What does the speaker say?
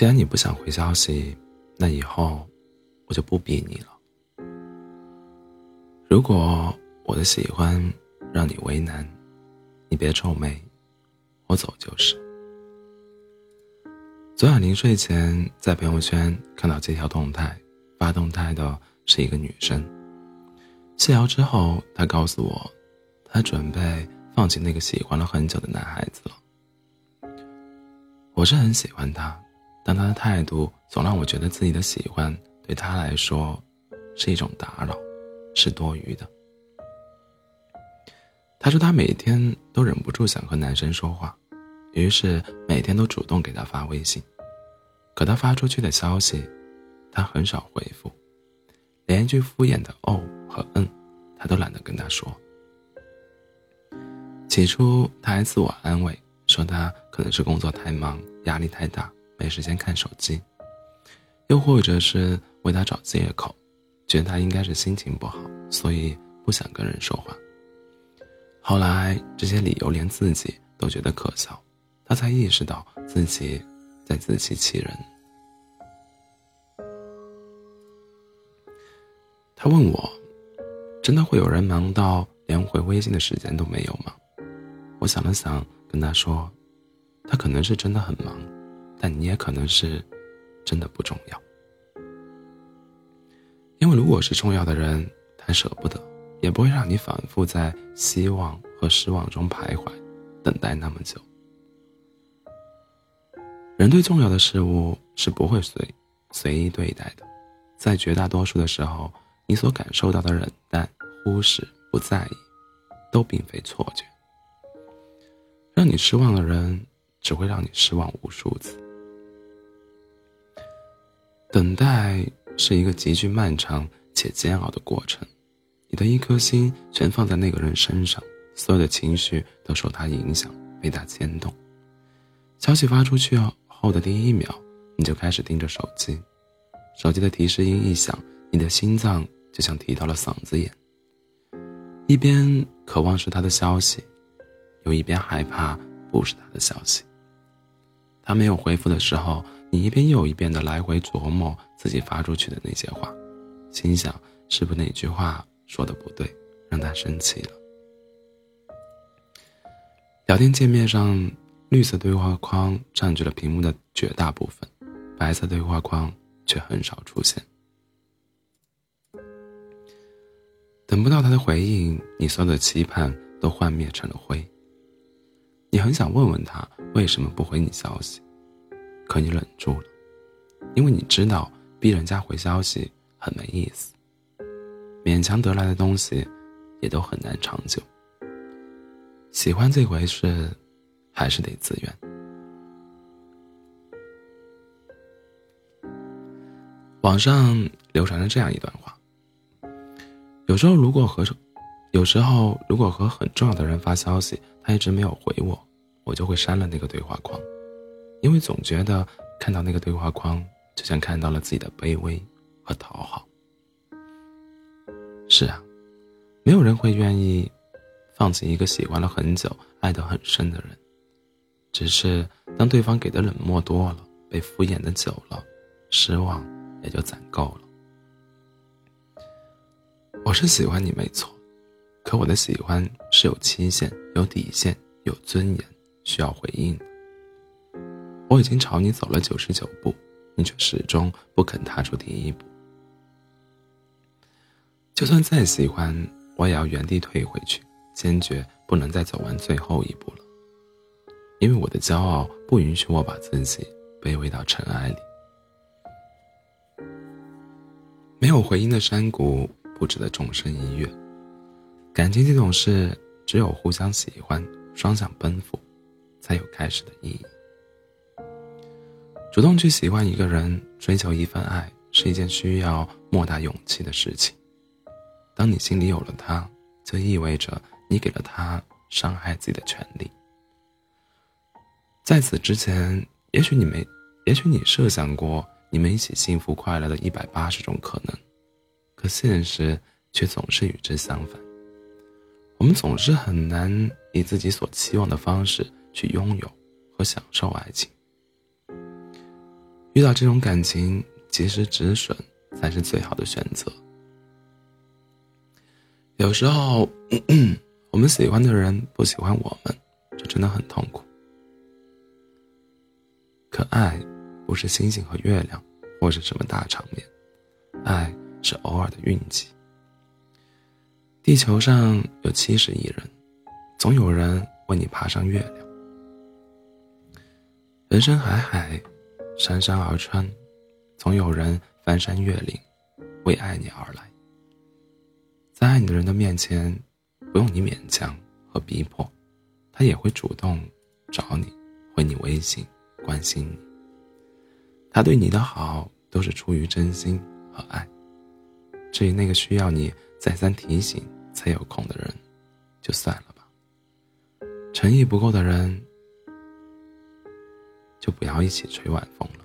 既然你不想回消息，那以后我就不逼你了。如果我的喜欢让你为难，你别皱眉，我走就是。昨晚临睡前在朋友圈看到这条动态，发动态的是一个女生。细聊之后，她告诉我，她准备放弃那个喜欢了很久的男孩子了。我是很喜欢他，但他的态度总让我觉得自己的喜欢对他来说是一种打扰。是多余的。他说他每天都忍不住想和男生说话，于是每天都主动给他发微信。可他发出去的消息，他很少回复，连一句敷衍的“哦”和“嗯”，他都懒得跟他说。起初他还自我安慰，说他可能是工作太忙，压力太大，没时间看手机，又或者是为他找借口。觉得他应该是心情不好，所以不想跟人说话。后来这些理由连自己都觉得可笑，他才意识到自己在自欺欺人。他问我：“真的会有人忙到连回微信的时间都没有吗？”我想了想，跟他说：“他可能是真的很忙，但你也可能是真的不重要。”因为如果是重要的人，他舍不得，也不会让你反复在希望和失望中徘徊，等待那么久。人对重要的事物是不会随随意对待的，在绝大多数的时候，你所感受到的冷淡、忽视、不在意，都并非错觉。让你失望的人，只会让你失望无数次。等待。是一个极具漫长且煎熬的过程，你的一颗心全放在那个人身上，所有的情绪都受他影响，被他牵动。消息发出去后的第一秒，你就开始盯着手机，手机的提示音一响，你的心脏就像提到了嗓子眼。一边渴望是他的消息，又一边害怕不是他的消息。他没有回复的时候。你一遍又一遍的来回琢磨自己发出去的那些话，心想是不是哪句话说的不对，让他生气了。聊天界面上，绿色对话框占据了屏幕的绝大部分，白色对话框却很少出现。等不到他的回应，你所有的期盼都幻灭成了灰。你很想问问他为什么不回你消息。可你忍住了，因为你知道逼人家回消息很没意思。勉强得来的东西，也都很难长久。喜欢这回事，还是得自愿。网上流传着这样一段话：有时候如果和有时候如果和很重要的人发消息，他一直没有回我，我就会删了那个对话框。因为总觉得看到那个对话框，就像看到了自己的卑微和讨好。是啊，没有人会愿意放弃一个喜欢了很久、爱得很深的人。只是当对方给的冷漠多了，被敷衍的久了，失望也就攒够了。我是喜欢你没错，可我的喜欢是有期限、有底线、有尊严，需要回应。我已经朝你走了九十九步，你却始终不肯踏出第一步。就算再喜欢，我也要原地退回去，坚决不能再走完最后一步了。因为我的骄傲不允许我把自己卑微到尘埃里。没有回音的山谷不值得众生一跃。感情这种事，只有互相喜欢，双向奔赴，才有开始的意义。主动去喜欢一个人，追求一份爱，是一件需要莫大勇气的事情。当你心里有了他，就意味着你给了他伤害自己的权利。在此之前，也许你没，也许你设想过你们一起幸福快乐的一百八十种可能，可现实却总是与之相反。我们总是很难以自己所期望的方式去拥有和享受爱情。遇到这种感情，及时止损才是最好的选择。有时候，我们喜欢的人不喜欢我们，这真的很痛苦。可爱，不是星星和月亮，或是什么大场面，爱是偶尔的运气。地球上有七十亿人，总有人为你爬上月亮。人生海海，姗姗而穿，总有人翻山越岭，为爱你而来。在爱你的人的面前，不用你勉强和逼迫，他也会主动找你，回你微信，关心你。他对你的好都是出于真心和爱。至于那个需要你再三提醒才有空的人，就算了吧。诚意不够的人，就不要一起吹晚风了。